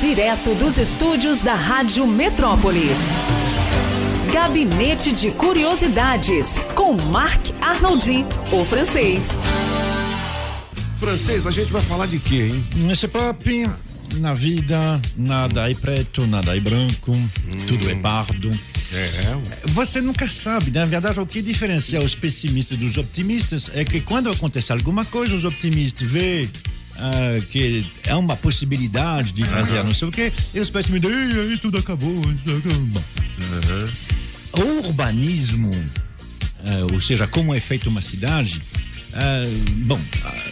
Direto dos estúdios da Rádio Metrópolis. Gabinete de Curiosidades, com Marc Arnoldi, o francês. Francês, a gente vai falar de quê, hein? Nesse pop, na vida, nada é preto, nada é branco, hum. tudo é pardo. É. Você nunca sabe, na verdade, o que diferencia os pessimistas dos optimistas é que quando acontece alguma coisa, os optimistas veem uh, que é uma possibilidade de fazer uhum. não sei o quê, e os pessimistas, aí tudo acabou. Uhum. O urbanismo, uh, ou seja, como é feita uma cidade, Uh, bom,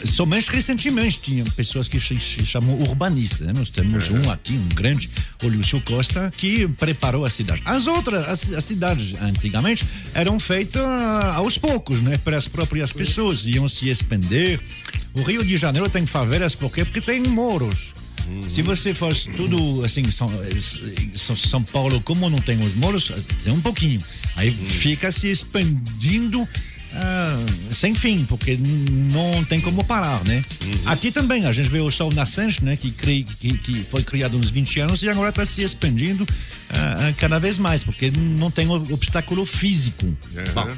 somente recentemente tinham pessoas que se, se chamam urbanistas. Né? Nós temos um aqui, um grande, o Lúcio Costa, que preparou a cidade. As outras, as, as cidades antigamente eram feitas aos poucos, né? Para as próprias pessoas, iam se expender. O Rio de Janeiro tem favelas por quê? Porque tem moros. Uhum. Se você fosse tudo assim, São, São Paulo, como não tem os moros, tem um pouquinho. Aí uhum. fica se expandindo ah, sem fim, porque não tem como parar, né? Uhum. Aqui também a gente vê o Sol Nascente, né? Que, cri, que, que foi criado uns 20 anos e agora está se expandindo ah, cada vez mais, porque não tem obstáculo físico. Uhum. Bom,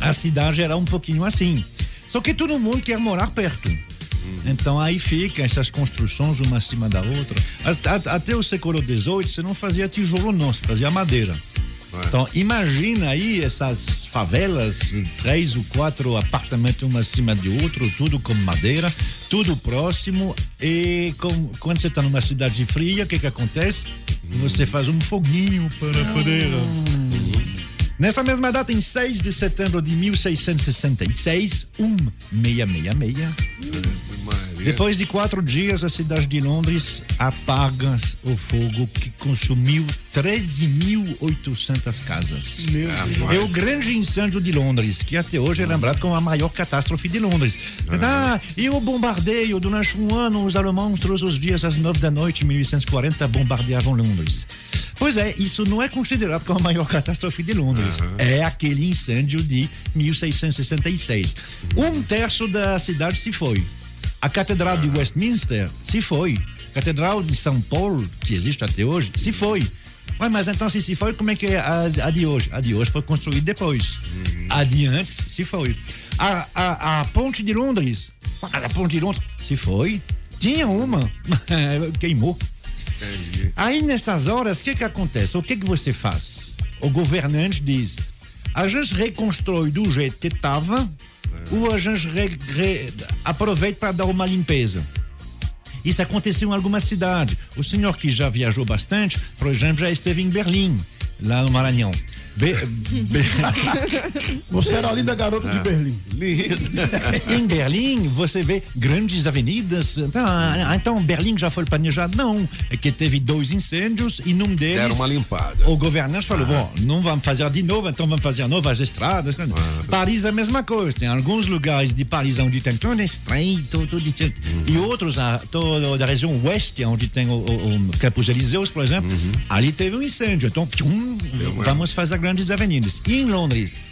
a cidade era um pouquinho assim. Só que todo mundo quer morar perto. Então aí fica essas construções uma acima da outra. Até o século XVIII você não fazia tijolo não, você fazia madeira. Então, imagina aí essas favelas, três ou quatro apartamentos um acima de outro, tudo com madeira, tudo próximo. E com, quando você está numa cidade fria, o que que acontece? Hum. Você faz um foguinho para poder. Nessa mesma data, em 6 de setembro de 1666, 1666, depois de quatro dias, a cidade de Londres apaga o fogo que consumiu 13.800 casas. Meu é o grande incêndio de Londres, que até hoje é lembrado como a maior catástrofe de Londres. Ah, e o bombardeio durante um ano, os alemães, todos os dias às nove da noite, em 1840, bombardeavam Londres. Pois é, isso não é considerado como a maior catástrofe de Londres. Uhum. É aquele incêndio de 1666. Um terço da cidade se foi. A Catedral de Westminster se foi. A Catedral de São Paulo, que existe até hoje, se foi. Ué, mas então se se foi, como é que é a, a de hoje? A de hoje foi construída depois. Uhum. A de antes se foi. A, a, a ponte de Londres, a ponte de Londres se foi. Tinha uma, queimou. Entendi. Aí nessas horas, o que que acontece? O que que você faz? O governante diz: a gente reconstrói do jeito que estava ou a gente re, re, aproveita para dar uma limpeza. Isso aconteceu em algumas cidades. O senhor que já viajou bastante, por exemplo, já esteve em Berlim, lá no Maranhão. Be, be... Você era a linda garota de ah, Berlim. em Berlim, você vê grandes avenidas. Ah, então, Berlim já foi planejado? Não. É que teve dois incêndios e num deles. Era uma limpada. O governante falou: ah. bom, não vamos fazer de novo, então vamos fazer novas estradas. Ah. Paris, a mesma coisa. Tem alguns lugares de Paris onde tem todo estreito, tudo, uhum. e outros, toda a região oeste, onde tem o, o, o Campos Elíseos, por exemplo, uhum. ali teve um incêndio. Então, tchum, vamos fazer a grandes avenidas. E em Londres?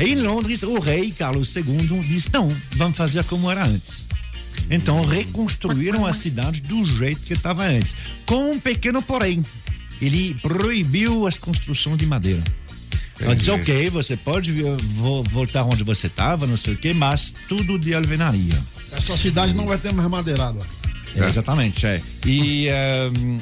Em Londres, o rei Carlos II disse: não, vamos fazer como era antes. Então reconstruíram a cidade do jeito que estava antes. Com um pequeno porém. Ele proibiu as construções de madeira. Ela disse, ok, você pode voltar onde você estava, não sei o quê, mas tudo de alvenaria. Essa cidade não vai ter mais madeirada. É, exatamente, é. E um,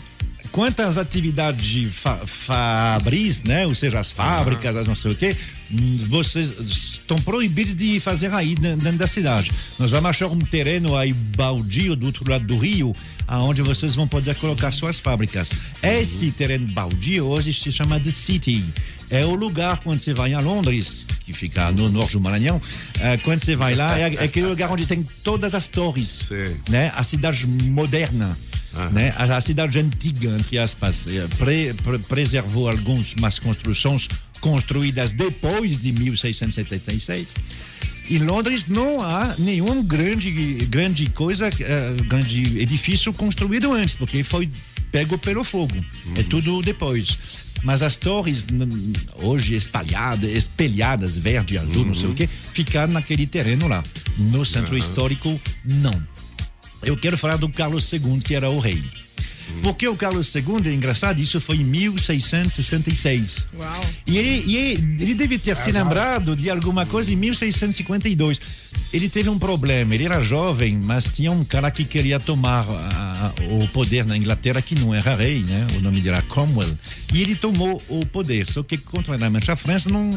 quantas atividades de fa fabris, né? Ou seja, as fábricas, as não sei o quê, hum, vocês estão proibidos de fazer aí dentro da cidade. Nós vamos achar um terreno aí baldio do outro lado do rio, aonde vocês vão poder colocar suas fábricas. Esse terreno baldio hoje se chama de City. É o lugar quando você vai a Londres, que fica no norte do Maranhão, é, quando você vai lá, é, é aquele lugar onde tem todas as torres, Sim. né? A cidade moderna. Né? A, a, cidade antiga, entre aspas, eh, pre, pre, preservou algumas construções construídas depois de 1676. Em Londres não há nenhum grande, grande coisa, uh, grande edifício construído antes, porque foi pego pelo fogo. É uhum. É tudo depois. Mas as torres, hoje espalhadas, espelhadas, verde, azul, uhum. não sei o uhum. que, ficaram naquele terreno lá. No centro histórico, não. Eu quero falar do Carlos II, que era o rei. Porque o Carlos II, é engraçado, isso foi em 1666. Uau. E ele, e ele, ele deve ter se lembrado de alguma coisa em 1652. Ele teve um problema, ele era jovem, mas tinha um cara que queria tomar a- a- o poder na Inglaterra, que não era rei, né? O nome dele era Cromwell. E ele tomou o poder, só que, contrariamente à França, não,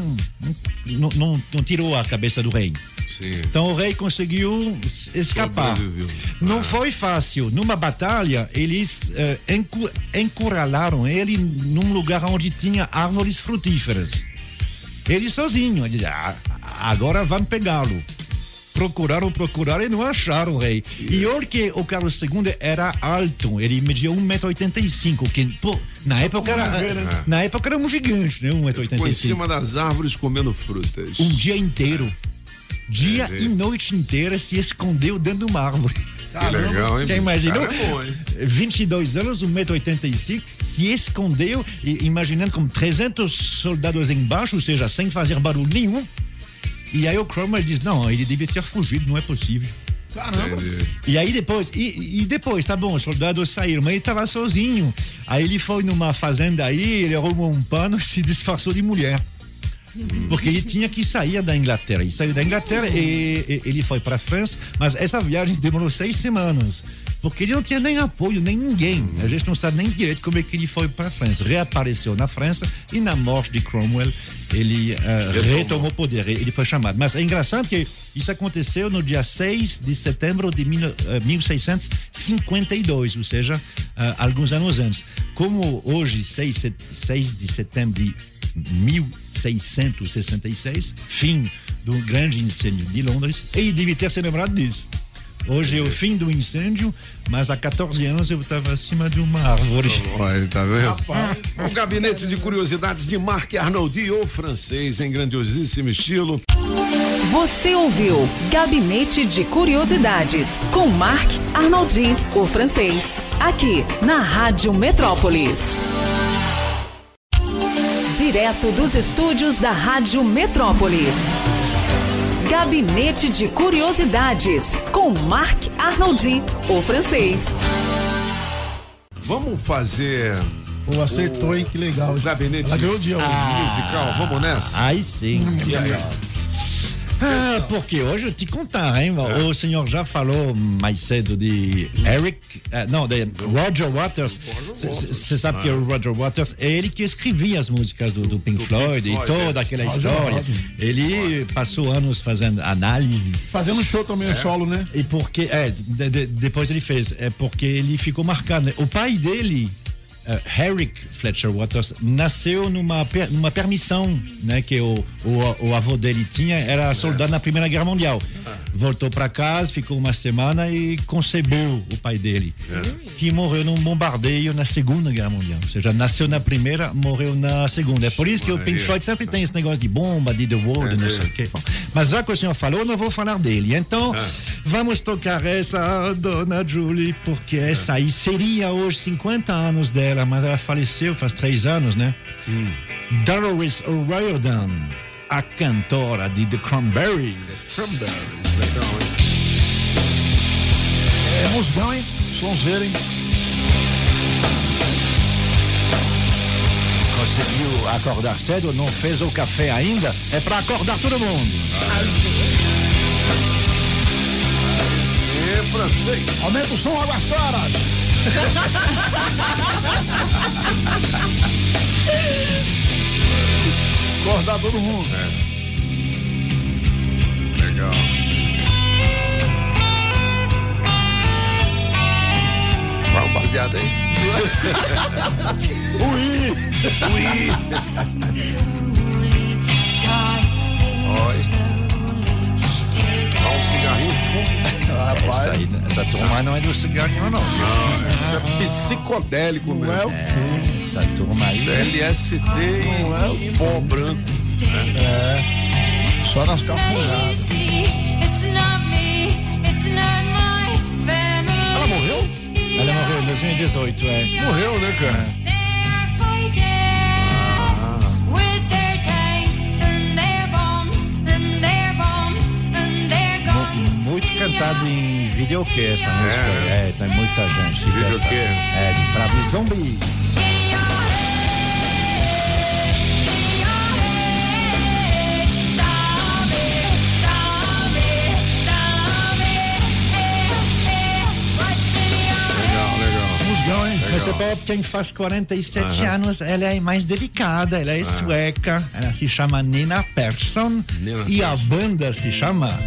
não, não, não tirou a cabeça do rei. Sim. Então o rei conseguiu escapar. Sobreviveu. Não foi fácil. Numa batalha, eles encu- encurralaram ele num lugar onde tinha árvores frutíferas. Ele sozinho. Ele "Ah, agora vão pegá-lo. Procuraram, procuraram e não acharam o rei. E olha que o Carlos II era alto, ele media 1,85m, que pô, na época era, ver, né? na época era um gigante, né? Ficou em 1,85m. cima das árvores comendo frutas. Um dia inteiro. Dia É, e noite inteira se escondeu dentro de uma árvore. Que legal, hein? Quem imaginou? Cara, é bom, hein? 22 anos, 1,85m, se escondeu, imaginando como 300 soldados embaixo, ou seja, sem fazer barulho nenhum. E aí o Cromwell diz: não, ele devia ter fugido, não é possível. Caramba. Entendi. E aí depois, e, e depois, tá bom, os soldados saíram, mas ele estava sozinho. Aí ele foi numa fazenda aí, ele arrumou um pano e se disfarçou de mulher. Porque ele tinha que sair da Inglaterra. Ele saiu da Inglaterra e, e ele foi para a França, mas essa viagem demorou seis semanas. Porque ele não tinha nem apoio, nem ninguém. A gente não sabe nem direito como é que ele foi para a França. Reapareceu na França e na morte de Cromwell, ele eh, Retomou. o poder. Ele foi chamado. Mas é engraçado que isso aconteceu no dia 6 de setembro de mil- eh, 1652, ou seja, eh, alguns anos antes. Como hoje, 6, set- 6 de setembro de 1666, fim do grande incêndio de Londres, ele devia ter se lembrado disso. Hoje é o fim do incêndio, mas há 14 anos eu estava acima de uma árvore. Olha, tá vendo? O gabinete de curiosidades de Marc Arnoldi, o francês, em grandiosíssimo estilo. Você ouviu Gabinete de Curiosidades com Marc Arnoldi, o francês, aqui na Rádio Metrópolis. Direto dos estúdios da Rádio Metrópolis. Gabinete de Curiosidades com Marc Arnoldi, o francês. Vamos fazer Pô, acertou, hein? Que legal. o gabinete Ela ganhou o dia hoje. musical. Vamos nessa? Aí sim. Ah, porque hoje eu te contar, hein? O senhor já falou mais cedo de Eric, eh, não, de Roger Waters. Você sabe que o Roger Waters é ele que escrevia as músicas do, do Pink Floyd e Floyd, toda é. aquela história. Ele passou anos fazendo análises. Fazendo show também, solo, né? E porque, é, de- de- depois ele fez, é porque ele ficou marcado. né? O pai dele, Herrick Fletcher Waters, nasceu numa, numa permissão, né, que o, o, o avô dele tinha, era soldado na Primeira Guerra Mundial. Voltou para casa, ficou uma semana e concebeu o pai dele, que morreu num bombardeio na Segunda Guerra Mundial. Ou seja, nasceu na primeira, morreu na segunda. É por isso que o Pink Floyd sempre tem esse negócio de bomba, de The Wall, de não sei o quê. Bom, mas já que o senhor falou, não vou falar dele. Então, vamos tocar essa Dona Julie, porque essa aí seria hoje 50 anos dela, mas ela faleceu faz três anos, né? Dolores O'Riordan, a cantora de The Cranberries. É musgão, hein? Sonzeiro, hein? Conseguiu acordar cedo, não fez o café ainda? É para acordar todo mundo. É francês. Aumenta o som, águas claras. Acordar todo mundo. Legal. Vai um baseado aí. Ui! Dá um cigarrinho fumo. Essa, aí, essa turma aí não é do cigarrinho, não. Isso é psicodélico Não é o mesmo. quê? Essa turma aí. Isso é LSD e pó branco. Só nas cafundadas. Ela morreu? Ela morreu em 2018, é. Morreu, né, cara? Muito cantado em videokê essa música. É, tem muita gente. Videokê? É, de hein? Mas você pode, quem faz 47 anos, ela é mais delicada, ela é sueca, ela se chama Nina Persson. Nina e a banda se chama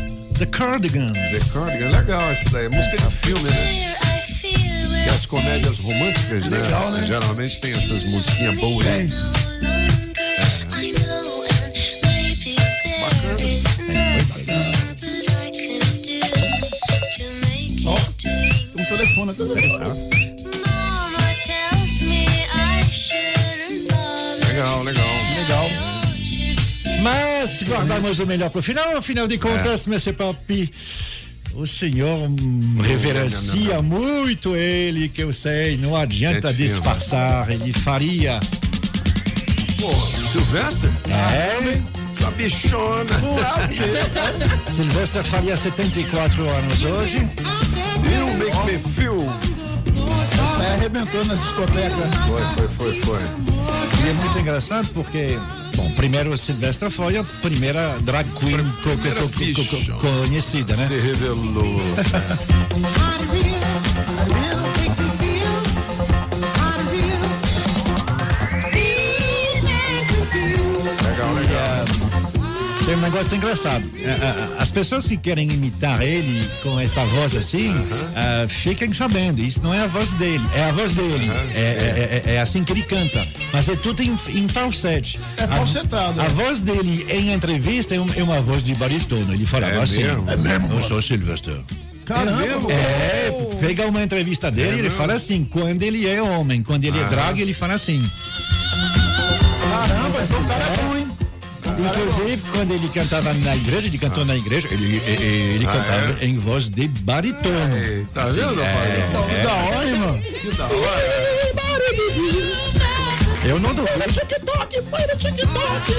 The Cardigans. The Cardigan, legal essa daí. Música de filme, né? E as comédias românticas, né? Legal, né? Geralmente tem essas musiquinhas boas aí. Tem. Ó, tem um telefone aqui. Mas guardamos o melhor pro final, afinal de contas, Mr. Papi, o senhor hum, reverencia muito ele, que eu sei, não adianta fina. disfarçar, ele faria. Pô, Silvestre? É, Essa bichona. Sylvester faria 74 anos hoje. You make me feel. Essa aí arrebentou nas discotecas. Foi, foi, foi, foi. E é muito engraçado porque, bom, primeiro Sylvester foi a primeira drag queen co- co- primeira co- co- bichona. conhecida, né? Se revelou. Tem um negócio engraçado. É, é, As pessoas que querem imitar ele com essa voz assim, ah, fiquem sabendo, isso não é a voz dele, é a voz dele. É, é- é- é assim que ele canta. Mas é tudo em, em falsete. É A- falsetado. A, voz dele em entrevista é, um- é uma voz de baritono. Ele falava É assim. mesmo? É mesmo? Eu sou Sylvester. Caramba. É, pega uma entrevista dele, ele mesmo? fala assim, quando ele é homem, quando ele é drag, ele fala assim. Caramba, então o cara é? Inclusive, quando ele cantava na igreja, ele cantou na igreja, ele, ele, ele cantava em voz de baritono. Ei, tá vendo, é, rapaz? Que da hora, mano? Que da hora. Eu não duvido, TikTok, foi no TikTok.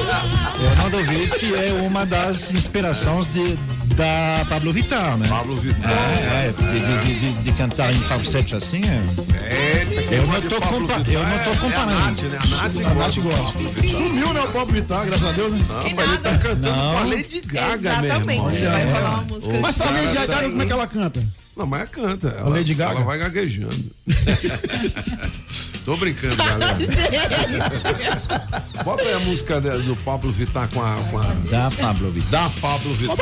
eu não duvido que é uma das inspirações de, da Pablo Vittar, né? Pablo Vittar. É, é, de, de- de- de cantar em falsete assim, é. Que Eu não tô compa- eu não tô é- comparando. É a Nath, né? A Nath A Nath gosta. Sumiu, né, o Pablo Vittar, graças a Deus, né? Não, mas ele tá cantando com a Lady Gaga mesmo. Exatamente. irmão. Vai É. falar uma música. Mas a Lady Gaga, como é que ela canta? Não, mas ela canta. Ela, Lady Gaga? Ela vai gaguejando. Tô brincando, galera. Bota aí a música do Pablo Vittar com a. Com a Da Pablo Vittar. da Pablo Vittar.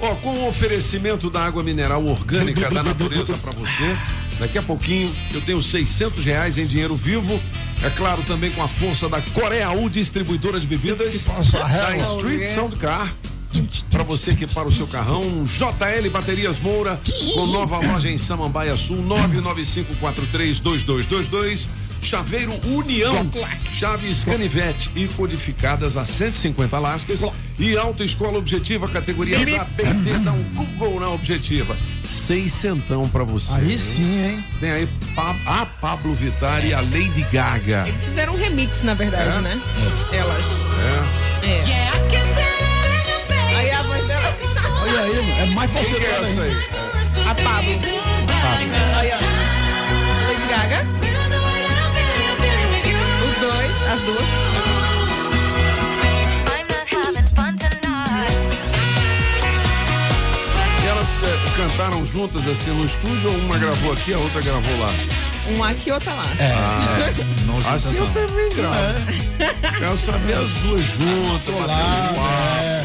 Ó, com o oferecimento da água mineral orgânica da natureza para você. Daqui a pouquinho eu tenho 600 reais em dinheiro vivo. É claro, também com a força da Coreia U Distribuidora de Bebidas. Da. Street Soundcar. Para você que para o seu carrão, JL Baterias Moura, com nova loja em Samambaia Sul, 995432222. Chaveiro União, chaves canivete e codificadas a 150 lascas. E Autoescola Objetiva, categorias ABT, dá um Objetiva. Seiscentão pra você. Aí sim, hein? Tem aí Pa- a Pablo Vittar e a Lady Gaga. Eles fizeram um remix, na verdade, É? né? Elas. É. É. Aí a voz dela. Olha aí, mano. É mais Quem que é essa aí? A Pablo. Aí, ó. Lady Gaga. Os dois, as duas. É, cantaram juntas assim no estúdio ou uma gravou aqui, a outra gravou lá? Um aqui e outra lá. Não junta, Assim eu também gravo. Quero saber as duas juntas, Colado, papo. é.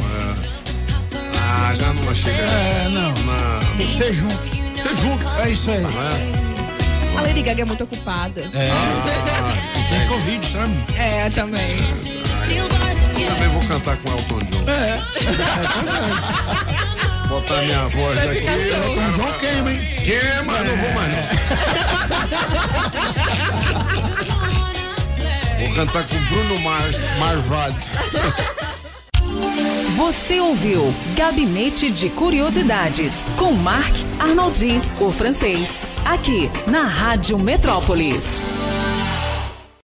Ah, já não chega. É, não. Não. Tem que ser junto. Você junto, É isso aí. não é? A Lady Gaga é muito ocupada. Tem Covid, sabe? É, também. Também vou cantar com Elton John. É. Botar minha voz Vai aqui. show. O John queima, hein? Queima, não vou mais não. Vou cantar com Bruno Mars, Marvad. Você ouviu Gabinete de Curiosidades com Marc Arnoldi, o francês, aqui na Rádio Metrópolis.